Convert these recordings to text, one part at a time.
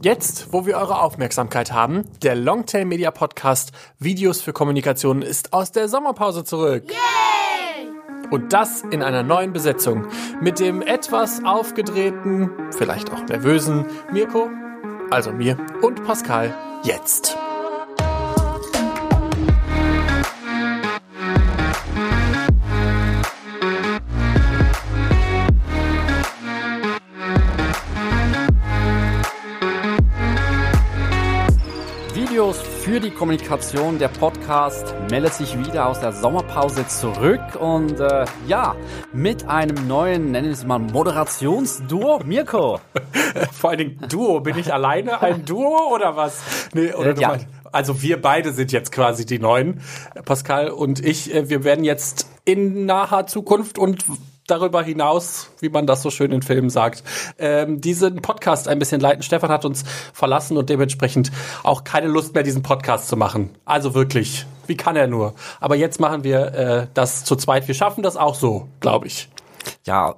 Jetzt, wo wir eure Aufmerksamkeit haben, der Longtail Media Podcast Videos für Kommunikation ist aus der Sommerpause zurück. Yay! Und das in einer neuen Besetzung. Mit dem etwas aufgedrehten, vielleicht auch nervösen Mirko, also mir und Pascal jetzt. Für die Kommunikation. Der Podcast meldet sich wieder aus der Sommerpause zurück und äh, ja, mit einem neuen, nennen wir es mal, Moderationsduo. Mirko. Vor allen Dingen Duo. Bin ich alleine ein Duo oder was? Nee, oder Äh, ja. meinst- also wir beide sind jetzt quasi die Neuen, Pascal und ich. äh, Wir werden jetzt in naher Zukunft und darüber hinaus, wie man das so schön in Filmen sagt, ähm, diesen Podcast ein bisschen leiten. Stefan hat uns verlassen und dementsprechend auch keine Lust mehr, diesen Podcast zu machen. Also wirklich, wie kann er nur? Aber jetzt machen wir äh, das zu zweit. Wir schaffen das auch so, glaube ich. Ja,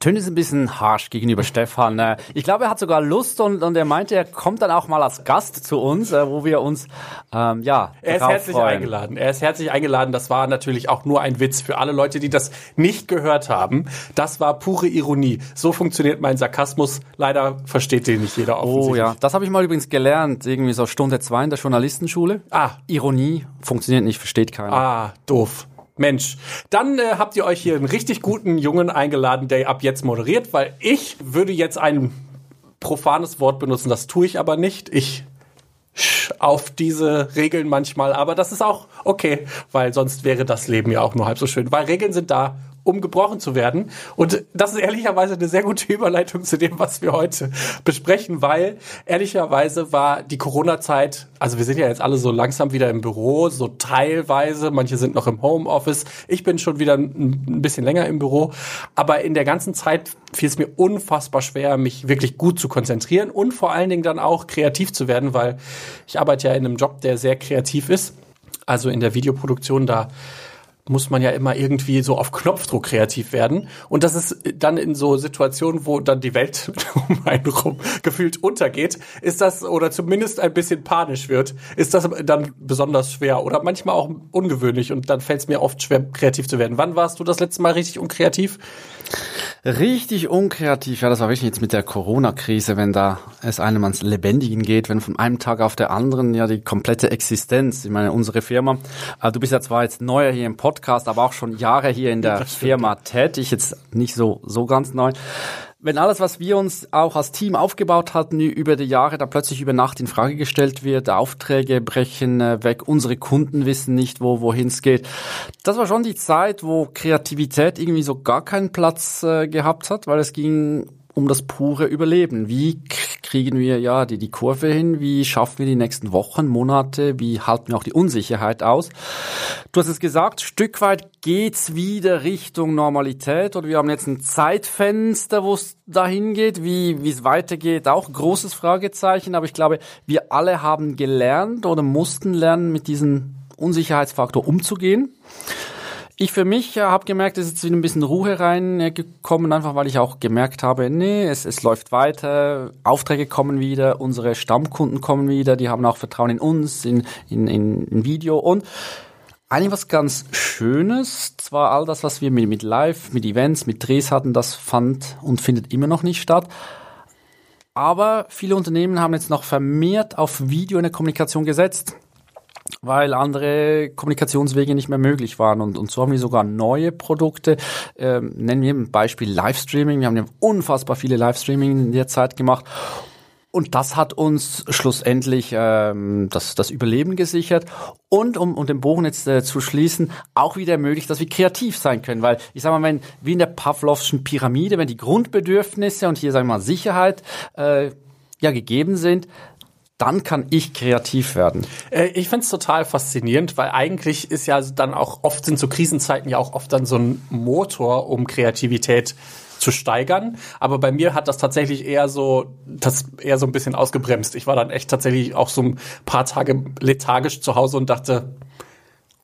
Tön ist ein bisschen harsh gegenüber Stefan. Äh, Ich glaube, er hat sogar Lust und, und er meinte, er kommt dann auch mal als Gast zu uns, äh, wo wir uns, ähm, ja, Er ist herzlich freuen. eingeladen. Er ist herzlich eingeladen. Das war natürlich auch nur ein Witz für alle Leute, die das nicht gehört haben. Das war pure Ironie. So funktioniert mein Sarkasmus. Leider versteht den nicht jeder Oh offensichtlich. ja, das habe ich mal übrigens gelernt, irgendwie so Stunde zwei in der Journalistenschule. Ah. Ironie funktioniert nicht, versteht keiner. Ah, doof. Mensch, dann äh, habt ihr euch hier einen richtig guten Jungen eingeladen, der ab jetzt moderiert, weil ich würde jetzt ein profanes Wort benutzen, das tue ich aber nicht. Ich auf diese Regeln manchmal, aber das ist auch okay, weil sonst wäre das Leben ja auch nur halb so schön, weil Regeln sind da, um gebrochen zu werden. Und das ist ehrlicherweise eine sehr gute Überleitung zu dem, was wir heute besprechen, weil ehrlicherweise war die Corona-Zeit, also wir sind ja jetzt alle so langsam wieder im Büro, so teilweise, manche sind noch im Homeoffice. Ich bin schon wieder ein bisschen länger im Büro, aber in der ganzen Zeit fiel es mir unfassbar schwer, mich wirklich gut zu konzentrieren und vor allen Dingen dann auch kreativ zu werden, weil ich arbeite ja in einem Job, der sehr kreativ ist. Also in der Videoproduktion, da muss man ja immer irgendwie so auf Knopfdruck kreativ werden. Und das ist dann in so Situationen, wo dann die Welt um einen rum gefühlt untergeht, ist das, oder zumindest ein bisschen panisch wird, ist das dann besonders schwer oder manchmal auch ungewöhnlich und dann fällt es mir oft schwer, kreativ zu werden. Wann warst du das letzte Mal richtig unkreativ? Richtig unkreativ, ja, das war wirklich jetzt mit der Corona-Krise, wenn da es einem ans Lebendigen geht, wenn von einem Tag auf der anderen ja die komplette Existenz, ich meine, unsere Firma, äh, du bist ja zwar jetzt neuer hier im Podcast, aber auch schon Jahre hier in der Firma tätig, jetzt nicht so, so ganz neu. Wenn alles, was wir uns auch als Team aufgebaut hatten über die Jahre, da plötzlich über Nacht in Frage gestellt wird, Aufträge brechen äh, weg, unsere Kunden wissen nicht, wo wohin es geht. Das war schon die Zeit, wo Kreativität irgendwie so gar keinen Platz äh, gehabt hat, weil es ging um das pure Überleben. Wie kriegen wir ja die, die Kurve hin? Wie schaffen wir die nächsten Wochen, Monate? Wie halten wir auch die Unsicherheit aus? Du hast es gesagt, Stück weit geht's wieder Richtung Normalität oder wir haben jetzt ein Zeitfenster, wo es dahin geht, wie wie es weitergeht, auch großes Fragezeichen, aber ich glaube, wir alle haben gelernt oder mussten lernen, mit diesem Unsicherheitsfaktor umzugehen. Ich für mich äh, habe gemerkt, es ist jetzt wieder ein bisschen Ruhe reingekommen, einfach weil ich auch gemerkt habe, nee, es, es läuft weiter, Aufträge kommen wieder, unsere Stammkunden kommen wieder, die haben auch Vertrauen in uns, in, in, in, in Video und eigentlich was ganz Schönes, zwar all das, was wir mit, mit Live, mit Events, mit Drehs hatten, das fand und findet immer noch nicht statt. Aber viele Unternehmen haben jetzt noch vermehrt auf Video in der Kommunikation gesetzt weil andere Kommunikationswege nicht mehr möglich waren. Und, und so haben wir sogar neue Produkte. Ähm, nennen wir ein Beispiel Livestreaming. Wir haben ja unfassbar viele Livestreaming in der Zeit gemacht. Und das hat uns schlussendlich ähm, das, das Überleben gesichert und um, um den Bogen jetzt äh, zu schließen, auch wieder ermöglicht, dass wir kreativ sein können. Weil ich sage mal, wenn wie in der Pavlovschen Pyramide, wenn die Grundbedürfnisse und hier sagen wir mal Sicherheit äh, ja gegeben sind, dann kann ich kreativ werden. Äh, Ich find's total faszinierend, weil eigentlich ist ja dann auch oft sind so Krisenzeiten ja auch oft dann so ein Motor, um Kreativität zu steigern. Aber bei mir hat das tatsächlich eher so, das eher so ein bisschen ausgebremst. Ich war dann echt tatsächlich auch so ein paar Tage lethargisch zu Hause und dachte,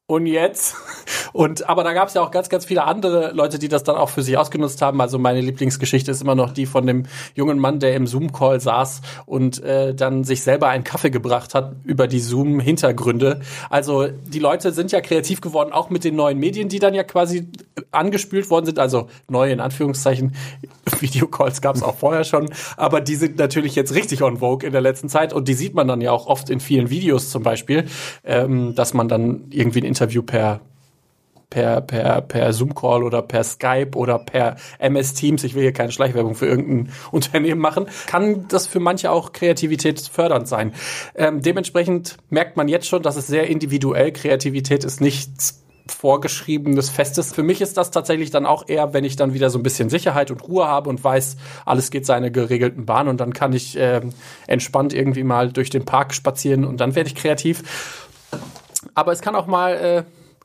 und jetzt. Und aber da gab es ja auch ganz, ganz viele andere Leute, die das dann auch für sich ausgenutzt haben. Also meine Lieblingsgeschichte ist immer noch die von dem jungen Mann, der im Zoom-Call saß und äh, dann sich selber einen Kaffee gebracht hat über die Zoom-Hintergründe. Also die Leute sind ja kreativ geworden, auch mit den neuen Medien, die dann ja quasi angespült worden sind. Also neue in Anführungszeichen. Videocalls gab es auch vorher schon, aber die sind natürlich jetzt richtig on vogue in der letzten Zeit und die sieht man dann ja auch oft in vielen Videos zum Beispiel, ähm, dass man dann irgendwie ein Interview per per, per, per Zoom-Call oder per Skype oder per MS Teams, ich will hier keine Schleichwerbung für irgendein Unternehmen machen, kann das für manche auch kreativitätsfördernd sein. Ähm, dementsprechend merkt man jetzt schon, dass es sehr individuell, Kreativität ist nichts vorgeschriebenes Festes. Für mich ist das tatsächlich dann auch eher, wenn ich dann wieder so ein bisschen Sicherheit und Ruhe habe und weiß, alles geht seine geregelten Bahn und dann kann ich äh, entspannt irgendwie mal durch den Park spazieren und dann werde ich kreativ. Aber es kann auch mal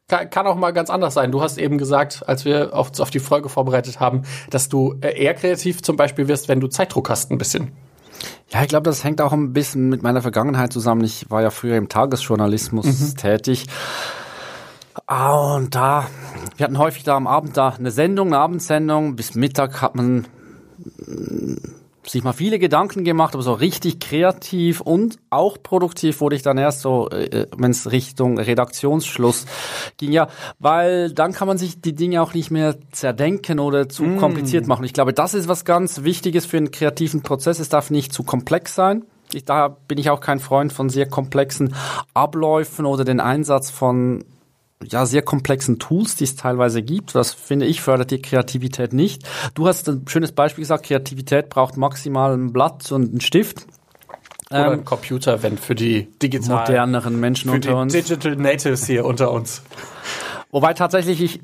äh, kann auch mal ganz anders sein. Du hast eben gesagt, als wir auf, auf die Folge vorbereitet haben, dass du äh, eher kreativ zum Beispiel wirst, wenn du Zeitdruck hast, ein bisschen. Ja, ich glaube, das hängt auch ein bisschen mit meiner Vergangenheit zusammen. Ich war ja früher im Tagesjournalismus mhm. tätig. Ah, und da, wir hatten häufig da am Abend da eine Sendung, eine Abendsendung. Bis Mittag hat man sich mal viele Gedanken gemacht, aber so richtig kreativ und auch produktiv wurde ich dann erst so, äh, wenn es Richtung Redaktionsschluss ging. Ja, weil dann kann man sich die Dinge auch nicht mehr zerdenken oder zu mm. kompliziert machen. Ich glaube, das ist was ganz Wichtiges für einen kreativen Prozess. Es darf nicht zu komplex sein. Ich, da bin ich auch kein Freund von sehr komplexen Abläufen oder den Einsatz von ja, sehr komplexen Tools, die es teilweise gibt. Das finde ich fördert die Kreativität nicht. Du hast ein schönes Beispiel gesagt, Kreativität braucht maximal ein Blatt und einen Stift. Oder ein ähm, Computer, wenn für die digital moderneren Menschen unter uns. Digital Natives hier unter uns. Wobei tatsächlich ich,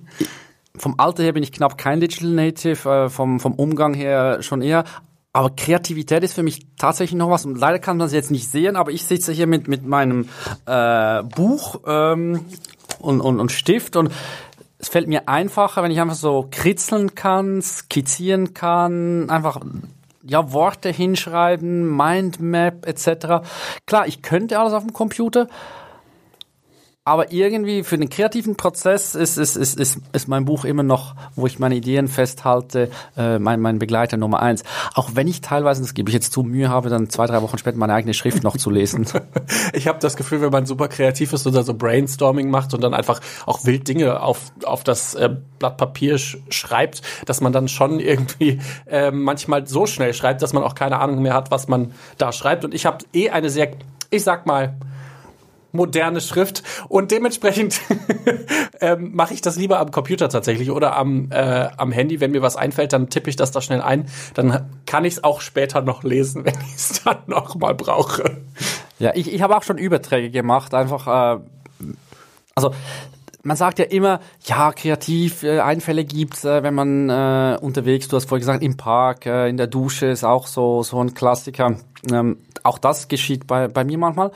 vom Alter her bin ich knapp kein Digital Native, äh, vom, vom Umgang her schon eher. Aber Kreativität ist für mich tatsächlich noch was. Und leider kann man es jetzt nicht sehen, aber ich sitze hier mit, mit meinem äh, Buch ähm, und, und, und Stift und es fällt mir einfacher, wenn ich einfach so kritzeln kann, skizzieren kann, einfach ja Worte hinschreiben, Mindmap etc. Klar, ich könnte alles auf dem Computer, aber irgendwie für den kreativen Prozess ist, ist, ist, ist, ist mein Buch immer noch, wo ich meine Ideen festhalte, äh, mein, mein Begleiter Nummer eins. Auch wenn ich teilweise, das gebe ich jetzt zu, Mühe habe, dann zwei, drei Wochen später meine eigene Schrift noch zu lesen. ich habe das Gefühl, wenn man super kreativ ist oder so Brainstorming macht und dann einfach auch wild Dinge auf, auf das äh, Blatt Papier sch schreibt, dass man dann schon irgendwie äh, manchmal so schnell schreibt, dass man auch keine Ahnung mehr hat, was man da schreibt. Und ich habe eh eine sehr, ich sag mal, moderne Schrift und dementsprechend ähm, mache ich das lieber am Computer tatsächlich oder am, äh, am Handy. Wenn mir was einfällt, dann tippe ich das da schnell ein. Dann kann ich es auch später noch lesen, wenn ich es dann noch mal brauche. Ja, ich, ich habe auch schon Überträge gemacht, einfach äh, also man sagt ja immer, ja, kreativ äh, Einfälle gibt's, äh, wenn man äh, unterwegs, du hast vorhin gesagt, im Park, äh, in der Dusche ist auch so so ein Klassiker. Ähm, auch das geschieht bei bei mir manchmal.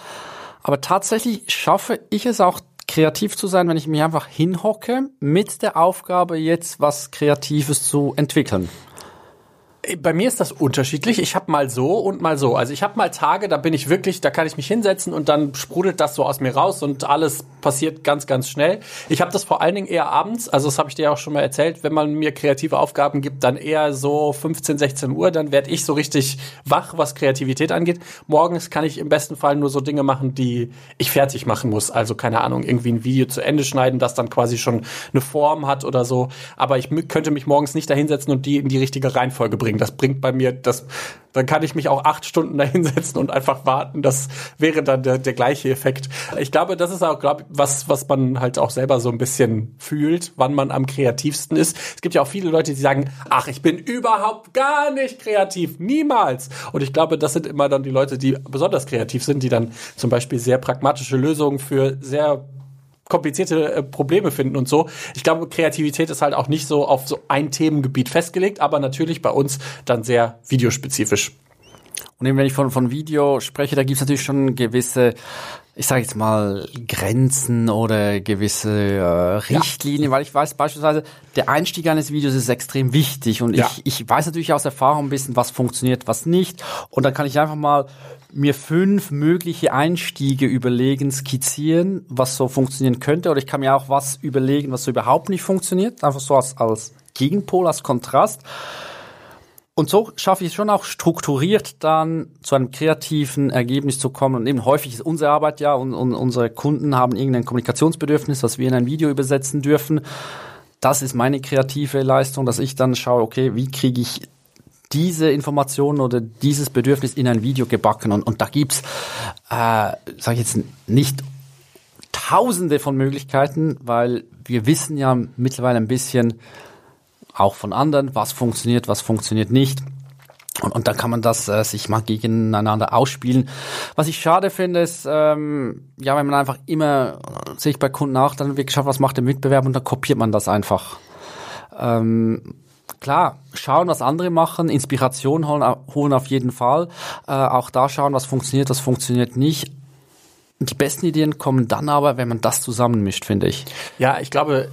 Aber tatsächlich schaffe ich es auch kreativ zu sein, wenn ich mich einfach hinhocke mit der Aufgabe, jetzt was Kreatives zu entwickeln. Bei mir ist das unterschiedlich. Ich habe mal so und mal so. Also ich habe mal Tage, da bin ich wirklich, da kann ich mich hinsetzen und dann sprudelt das so aus mir raus und alles passiert ganz, ganz schnell. Ich habe das vor allen Dingen eher abends, also das habe ich dir auch schon mal erzählt, wenn man mir kreative Aufgaben gibt, dann eher so 15, 16 Uhr, dann werde ich so richtig wach, was Kreativität angeht. Morgens kann ich im besten Fall nur so Dinge machen, die ich fertig machen muss. Also keine Ahnung, irgendwie ein Video zu Ende schneiden, das dann quasi schon eine Form hat oder so. Aber ich könnte mich morgens nicht da hinsetzen und die in die richtige Reihenfolge bringen bringen. Das bringt bei mir, das, dann kann ich mich auch acht Stunden da hinsetzen und einfach warten. Das wäre dann der, der gleiche Effekt. Ich glaube, das ist auch, glaube was, was man halt auch selber so ein bisschen fühlt, wann man am kreativsten ist. Es gibt ja auch viele Leute, die sagen, ach, ich bin überhaupt gar nicht kreativ. Niemals. Und ich glaube, das sind immer dann die Leute, die besonders kreativ sind, die dann zum Beispiel sehr pragmatische Lösungen für sehr komplizierte äh, Probleme finden und so. Ich glaube, Kreativität ist halt auch nicht so auf so ein Themengebiet festgelegt, aber natürlich bei uns dann sehr videospezifisch. Und eben wenn ich von, von Video spreche, da gibt es natürlich schon gewisse, ich sage jetzt mal, Grenzen oder gewisse äh, Richtlinien, ja. weil ich weiß beispielsweise, der Einstieg eines Videos ist extrem wichtig und ja. ich, ich weiß natürlich aus Erfahrung ein bisschen, was funktioniert, was nicht. Und dann kann ich einfach mal mir fünf mögliche Einstiege überlegen, skizzieren, was so funktionieren könnte. Oder ich kann mir auch was überlegen, was so überhaupt nicht funktioniert. Einfach so als, als Gegenpol, als Kontrast. Und so schaffe ich es schon auch strukturiert dann zu einem kreativen Ergebnis zu kommen. Und eben häufig ist unsere Arbeit ja und, und unsere Kunden haben irgendein Kommunikationsbedürfnis, was wir in ein Video übersetzen dürfen. Das ist meine kreative Leistung, dass ich dann schaue, okay, wie kriege ich diese Informationen oder dieses Bedürfnis in ein Video gebacken. Und, und da gibt's, äh, sage ich jetzt nicht tausende von Möglichkeiten, weil wir wissen ja mittlerweile ein bisschen, auch von anderen, was funktioniert, was funktioniert nicht. Und, und dann kann man das äh, sich mal gegeneinander ausspielen. Was ich schade finde, ist, ähm, ja, wenn man einfach immer, äh, sehe ich bei Kunden auch, dann wirklich schaut, was macht der Mitbewerber und dann kopiert man das einfach. Ähm, klar, schauen, was andere machen, Inspiration holen, holen auf jeden Fall. Äh, auch da schauen, was funktioniert, was funktioniert nicht. Die besten Ideen kommen dann aber, wenn man das zusammenmischt, finde ich. Ja, ich glaube,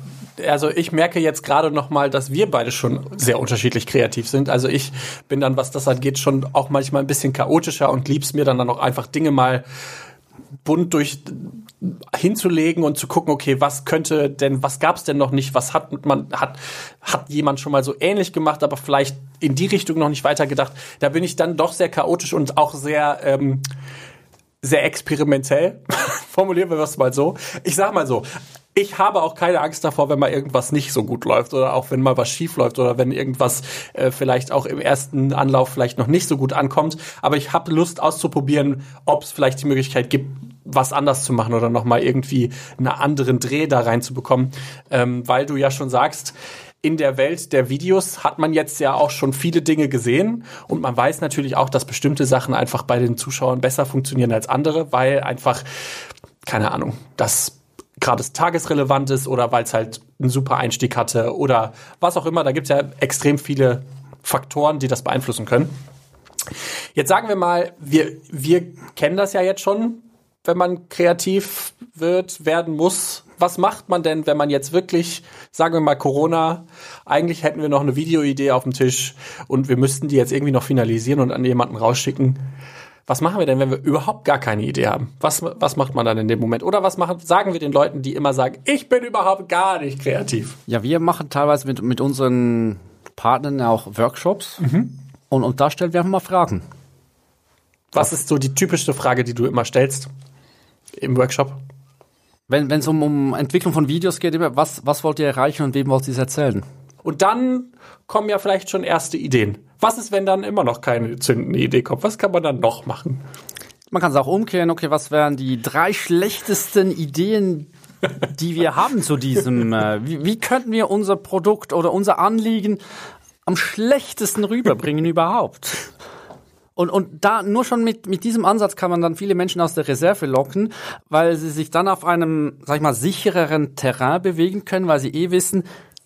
also ich merke jetzt gerade noch mal, dass wir beide schon sehr unterschiedlich kreativ sind. Also ich bin dann, was das angeht, schon auch manchmal ein bisschen chaotischer und lieb's mir dann dann auch einfach Dinge mal bunt durch hinzulegen und zu gucken, okay, was könnte denn, was gab's denn noch nicht, was hat man, hat, hat jemand schon mal so ähnlich gemacht, aber vielleicht in die Richtung noch nicht weitergedacht. Da bin ich dann doch sehr chaotisch und auch sehr, ähm, sehr experimentell. Formulieren wir das mal so. Ich sag mal so, ich habe auch keine Angst davor, wenn mal irgendwas nicht so gut läuft oder auch wenn mal was schief läuft oder wenn irgendwas äh, vielleicht auch im ersten Anlauf vielleicht noch nicht so gut ankommt. Aber ich habe Lust auszuprobieren, ob es vielleicht die Möglichkeit gibt, was anders zu machen oder nochmal irgendwie einen anderen Dreh da reinzubekommen. Ähm, weil du ja schon sagst, in der Welt der Videos hat man jetzt ja auch schon viele Dinge gesehen und man weiß natürlich auch, dass bestimmte Sachen einfach bei den Zuschauern besser funktionieren als andere, weil einfach, keine Ahnung, das gerade tagesrelevant ist oder weil es halt einen super Einstieg hatte oder was auch immer. Da gibt es ja extrem viele Faktoren, die das beeinflussen können. Jetzt sagen wir mal, wir, wir kennen das ja jetzt schon, wenn man kreativ wird, werden muss. Was macht man denn, wenn man jetzt wirklich, sagen wir mal Corona, eigentlich hätten wir noch eine Videoidee auf dem Tisch und wir müssten die jetzt irgendwie noch finalisieren und an jemanden rausschicken was machen wir denn, wenn wir überhaupt gar keine Idee haben? Was, was macht man dann in dem Moment? Oder was machen, sagen wir den Leuten, die immer sagen, ich bin überhaupt gar nicht kreativ? Ja, wir machen teilweise mit, mit unseren Partnern auch Workshops mhm. und, und da stellen wir einfach mal Fragen. Was ist so die typischste Frage, die du immer stellst im Workshop? Wenn es um, um Entwicklung von Videos geht, was, was wollt ihr erreichen und wem wollt ihr es erzählen? Und dann kommen ja vielleicht schon erste Ideen. Was ist, wenn dann immer noch keine zündende Idee kommt? Was kann man dann noch machen? Man kann es auch umkehren. Okay, was wären die drei schlechtesten Ideen, die wir haben zu diesem? Äh, wie, wie könnten wir unser Produkt oder unser Anliegen am schlechtesten rüberbringen überhaupt? Und, und da nur schon mit, mit diesem Ansatz kann man dann viele Menschen aus der Reserve locken, weil sie sich dann auf einem, sag ich mal, sichereren Terrain bewegen können, weil sie eh wissen,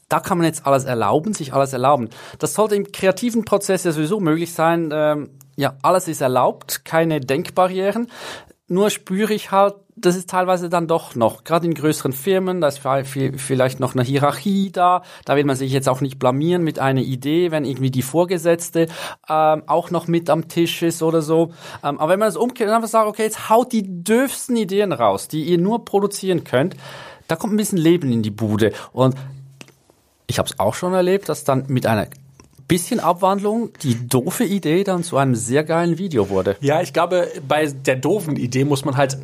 da kann man jetzt alles erlauben, sich alles erlauben. Das sollte im kreativen Prozess ja sowieso möglich sein. Ähm, ja, alles ist erlaubt, keine Denkbarrieren. Nur spüre ich halt, das ist teilweise dann doch noch, gerade in größeren Firmen, da ist vielleicht noch eine Hierarchie da, da will man sich jetzt auch nicht blamieren mit einer Idee, wenn irgendwie die Vorgesetzte ähm, auch noch mit am Tisch ist oder so. Ähm, aber wenn man das umkehrt und einfach sagt, okay, jetzt haut die dürfsten Ideen raus, die ihr nur produzieren könnt, da kommt ein bisschen Leben in die Bude. Und ich habe es auch schon erlebt, dass dann mit einer bisschen Abwandlung die doofe Idee dann zu einem sehr geilen Video wurde. Ja, ich glaube, bei der doofen Idee muss man halt,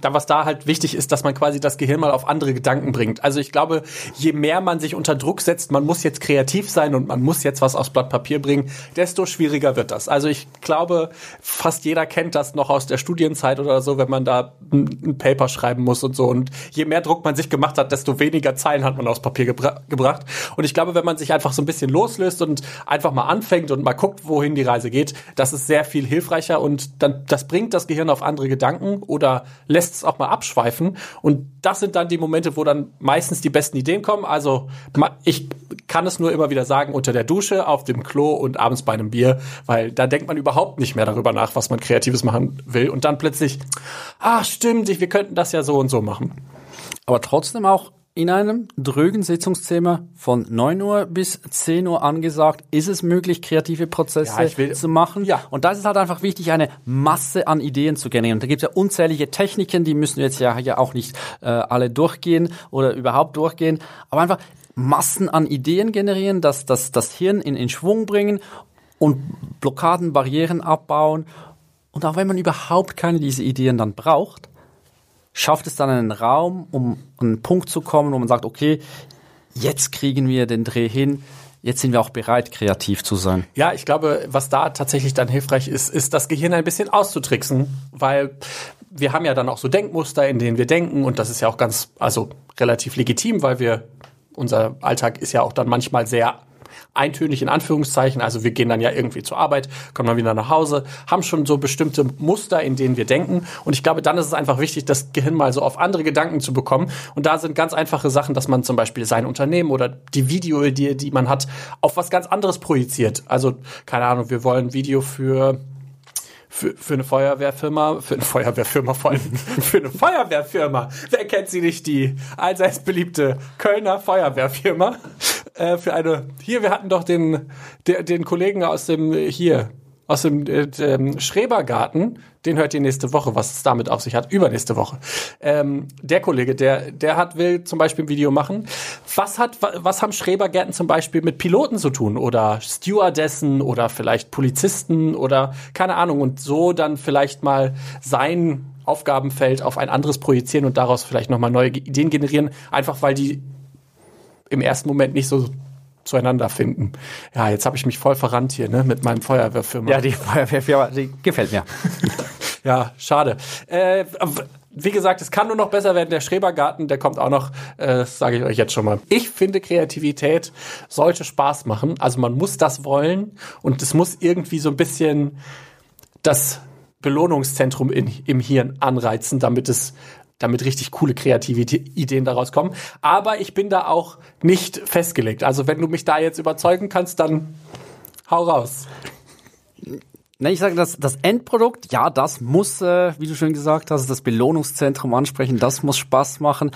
da was da halt wichtig ist, dass man quasi das Gehirn mal auf andere Gedanken bringt. Also ich glaube, je mehr man sich unter Druck setzt, man muss jetzt kreativ sein und man muss jetzt was aufs Blatt Papier bringen, desto schwieriger wird das. Also ich glaube, fast jeder kennt das noch aus der Studienzeit oder so, wenn man da ein, Paper schreiben muss und so. Und je mehr Druck man sich gemacht hat, desto weniger Zeilen hat man aufs Papier gebra gebracht. Und ich glaube, wenn man sich einfach so ein bisschen loslöst und einfach mal anfängt und mal guckt, wohin die Reise geht, das ist sehr viel hilfreicher und dann, das bringt das Gehirn auf andere Gedanken oder lässt es auch mal abschweifen. Und das sind dann die Momente, wo dann meistens die besten Ideen kommen. Also ich kann es nur immer wieder sagen, unter der Dusche, auf dem Klo und abends bei einem Bier, weil da denkt man überhaupt nicht mehr darüber nach, was man Kreatives machen will. Und dann plötzlich, ah, stimmt, wir könnten das ja so und so machen. Aber trotzdem auch in einem drögen Sitzungszimmer von 9 Uhr bis 10 Uhr angesagt, ist es möglich, kreative Prozesse ja, zu machen. Ja. Und da ist es halt einfach wichtig, eine Masse an Ideen zu generieren. Und da gibt es ja unzählige Techniken, die müssen wir jetzt ja, ja auch nicht äh, alle durchgehen oder überhaupt durchgehen. Aber einfach Massen an Ideen generieren, das, das, das Hirn in, in Schwung bringen und Blockaden, Barrieren abbauen. Und auch wenn man überhaupt keine dieser Ideen dann braucht, schafft es dann einen Raum, um an einen Punkt zu kommen, wo man sagt, okay, jetzt kriegen wir den Dreh hin, jetzt sind wir auch bereit, kreativ zu sein. Ja, ich glaube, was da tatsächlich dann hilfreich ist, ist das Gehirn ein bisschen auszutricksen, weil wir haben ja dann auch so Denkmuster, in denen wir denken und das ist ja auch ganz, also relativ legitim, weil wir, unser Alltag ist ja auch dann manchmal sehr eintönig in Anführungszeichen. Also wir gehen dann ja irgendwie zur Arbeit, kommen dann wieder nach Hause, haben schon so bestimmte Muster, in denen wir denken. Und ich glaube, dann ist es einfach wichtig, das Gehirn mal so auf andere Gedanken zu bekommen. Und da sind ganz einfache Sachen, dass man zum Beispiel sein Unternehmen oder die Videoidee, die man hat, auf was ganz anderes projiziert. Also, keine Ahnung, wir wollen Video für für, für eine Feuerwehrfirma, für eine Feuerwehrfirma vor allem, für eine Feuerwehrfirma. Wer kennt sie nicht, die allseits beliebte Kölner Feuerwehrfirma? Äh, für eine, hier, wir hatten doch den, der, den Kollegen aus dem, hier, aus dem äh, Schrebergarten, den hört ihr nächste Woche, was es damit auf sich hat, übernächste Woche. Ähm, der Kollege, der, der hat, will zum Beispiel ein Video machen. Was hat, was haben Schrebergärten zum Beispiel mit Piloten zu tun oder Stewardessen oder vielleicht Polizisten oder keine Ahnung und so dann vielleicht mal sein Aufgabenfeld auf ein anderes projizieren und daraus vielleicht nochmal neue Ideen generieren, einfach weil die im ersten Moment nicht so zueinander finden. Ja, jetzt habe ich mich voll verrannt hier, ne, mit meinem Feuerwehrfirma. Ja, die Feuerwehrfirma, die gefällt mir. ja, schade. Äh, wie gesagt, es kann nur noch besser werden. Der Schrebergarten, der kommt auch noch, äh, sage ich euch jetzt schon mal. Ich finde, Kreativität sollte Spaß machen. Also man muss das wollen und es muss irgendwie so ein bisschen das Belohnungszentrum in, im Hirn anreizen, damit es damit richtig coole kreative Ideen daraus kommen. Aber ich bin da auch nicht festgelegt. Also wenn du mich da jetzt überzeugen kannst, dann hau raus. Ne, ich sage, das, das Endprodukt, ja, das muss, äh, wie du schon gesagt hast, das Belohnungszentrum ansprechen, das muss Spaß machen.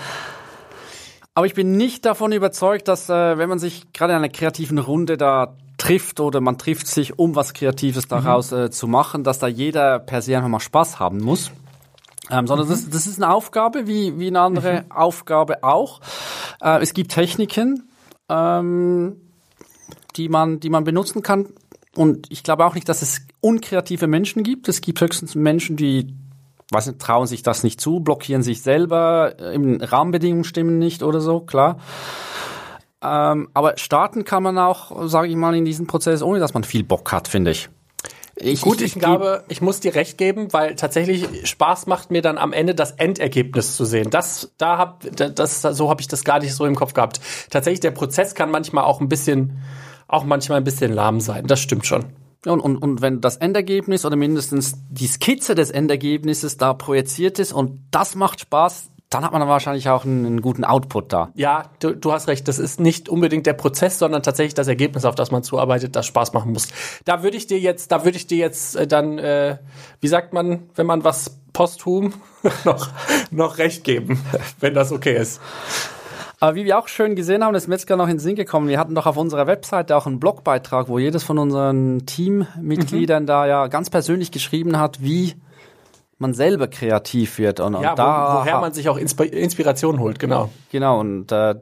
Aber ich bin nicht davon überzeugt, dass äh, wenn man sich gerade in einer kreativen Runde da trifft oder man trifft sich, um was Kreatives daraus mhm. äh, zu machen, dass da jeder per se einfach mal Spaß haben muss. Ähm, sondern mhm. das, das ist eine Aufgabe, wie, wie eine andere mhm. Aufgabe auch. Äh, es gibt Techniken, ähm, die, man, die man benutzen kann. Und ich glaube auch nicht, dass es unkreative Menschen gibt. Es gibt höchstens Menschen, die weiß nicht, trauen sich das nicht zu, blockieren sich selber, im Rahmenbedingungen stimmen nicht oder so, klar. Ähm, aber starten kann man auch, sage ich mal, in diesem Prozess, ohne dass man viel Bock hat, finde ich. Ich, Gut, ich, ich glaube, ich muss dir recht geben, weil tatsächlich Spaß macht mir dann am Ende das Endergebnis zu sehen. Das, da hab, das, so habe ich das gar nicht so im Kopf gehabt. Tatsächlich, der Prozess kann manchmal auch ein bisschen, auch manchmal ein bisschen lahm sein. Das stimmt schon. Und, und, und wenn das Endergebnis oder mindestens die Skizze des Endergebnisses da projiziert ist und das macht Spaß, dann hat man dann wahrscheinlich auch einen, einen guten Output da. Ja, du, du, hast recht. Das ist nicht unbedingt der Prozess, sondern tatsächlich das Ergebnis, auf das man zuarbeitet, das Spaß machen muss. Da würde ich dir jetzt, da würde ich dir jetzt äh, dann, äh, wie sagt man, wenn man was posthum noch, noch recht geben, wenn das okay ist. Aber wie wir auch schön gesehen haben, ist mir jetzt gerade noch in den Sinn gekommen. Wir hatten doch auf unserer Webseite auch einen Blogbeitrag, wo jedes von unseren Teammitgliedern mhm. da ja ganz persönlich geschrieben hat, wie man selber kreativ wird. Und, ja, und da, wo, woher man sich auch Inspiration holt, genau. Genau, und äh,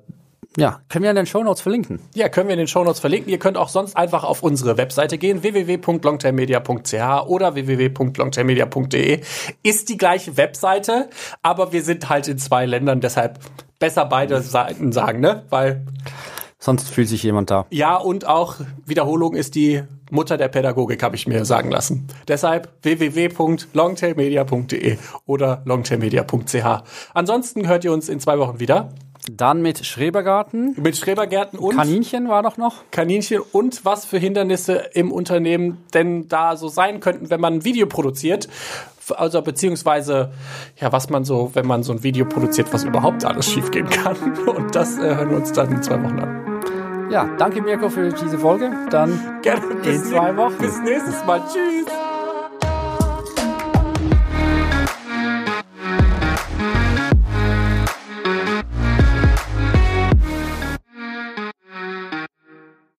ja, können wir in den Shownotes verlinken? Ja, können wir in den Shownotes verlinken. Ihr könnt auch sonst einfach auf unsere Webseite gehen, www.longtermedia.ch oder www.longtermedia.de. Ist die gleiche Webseite, aber wir sind halt in zwei Ländern, deshalb besser beide Seiten sagen, ne? Weil Sonst fühlt sich jemand da. Ja, und auch Wiederholung ist die Mutter der Pädagogik, habe ich mir sagen lassen. Deshalb www.longtailmedia.de oder longtailmedia.ch. Ansonsten hört ihr uns in zwei Wochen wieder. Dann mit Schrebergarten. Mit Schrebergärten und Kaninchen war doch noch. Kaninchen und was für Hindernisse im Unternehmen denn da so sein könnten, wenn man ein Video produziert. Also beziehungsweise, ja, was man so, wenn man so ein Video produziert, was überhaupt alles schiefgehen kann. Und das äh, hören wir uns dann in zwei Wochen an. Ja, danke Mirko für diese Folge. Dann Gerne in zwei Wochen. Bis nächstes Mal. Tschüss.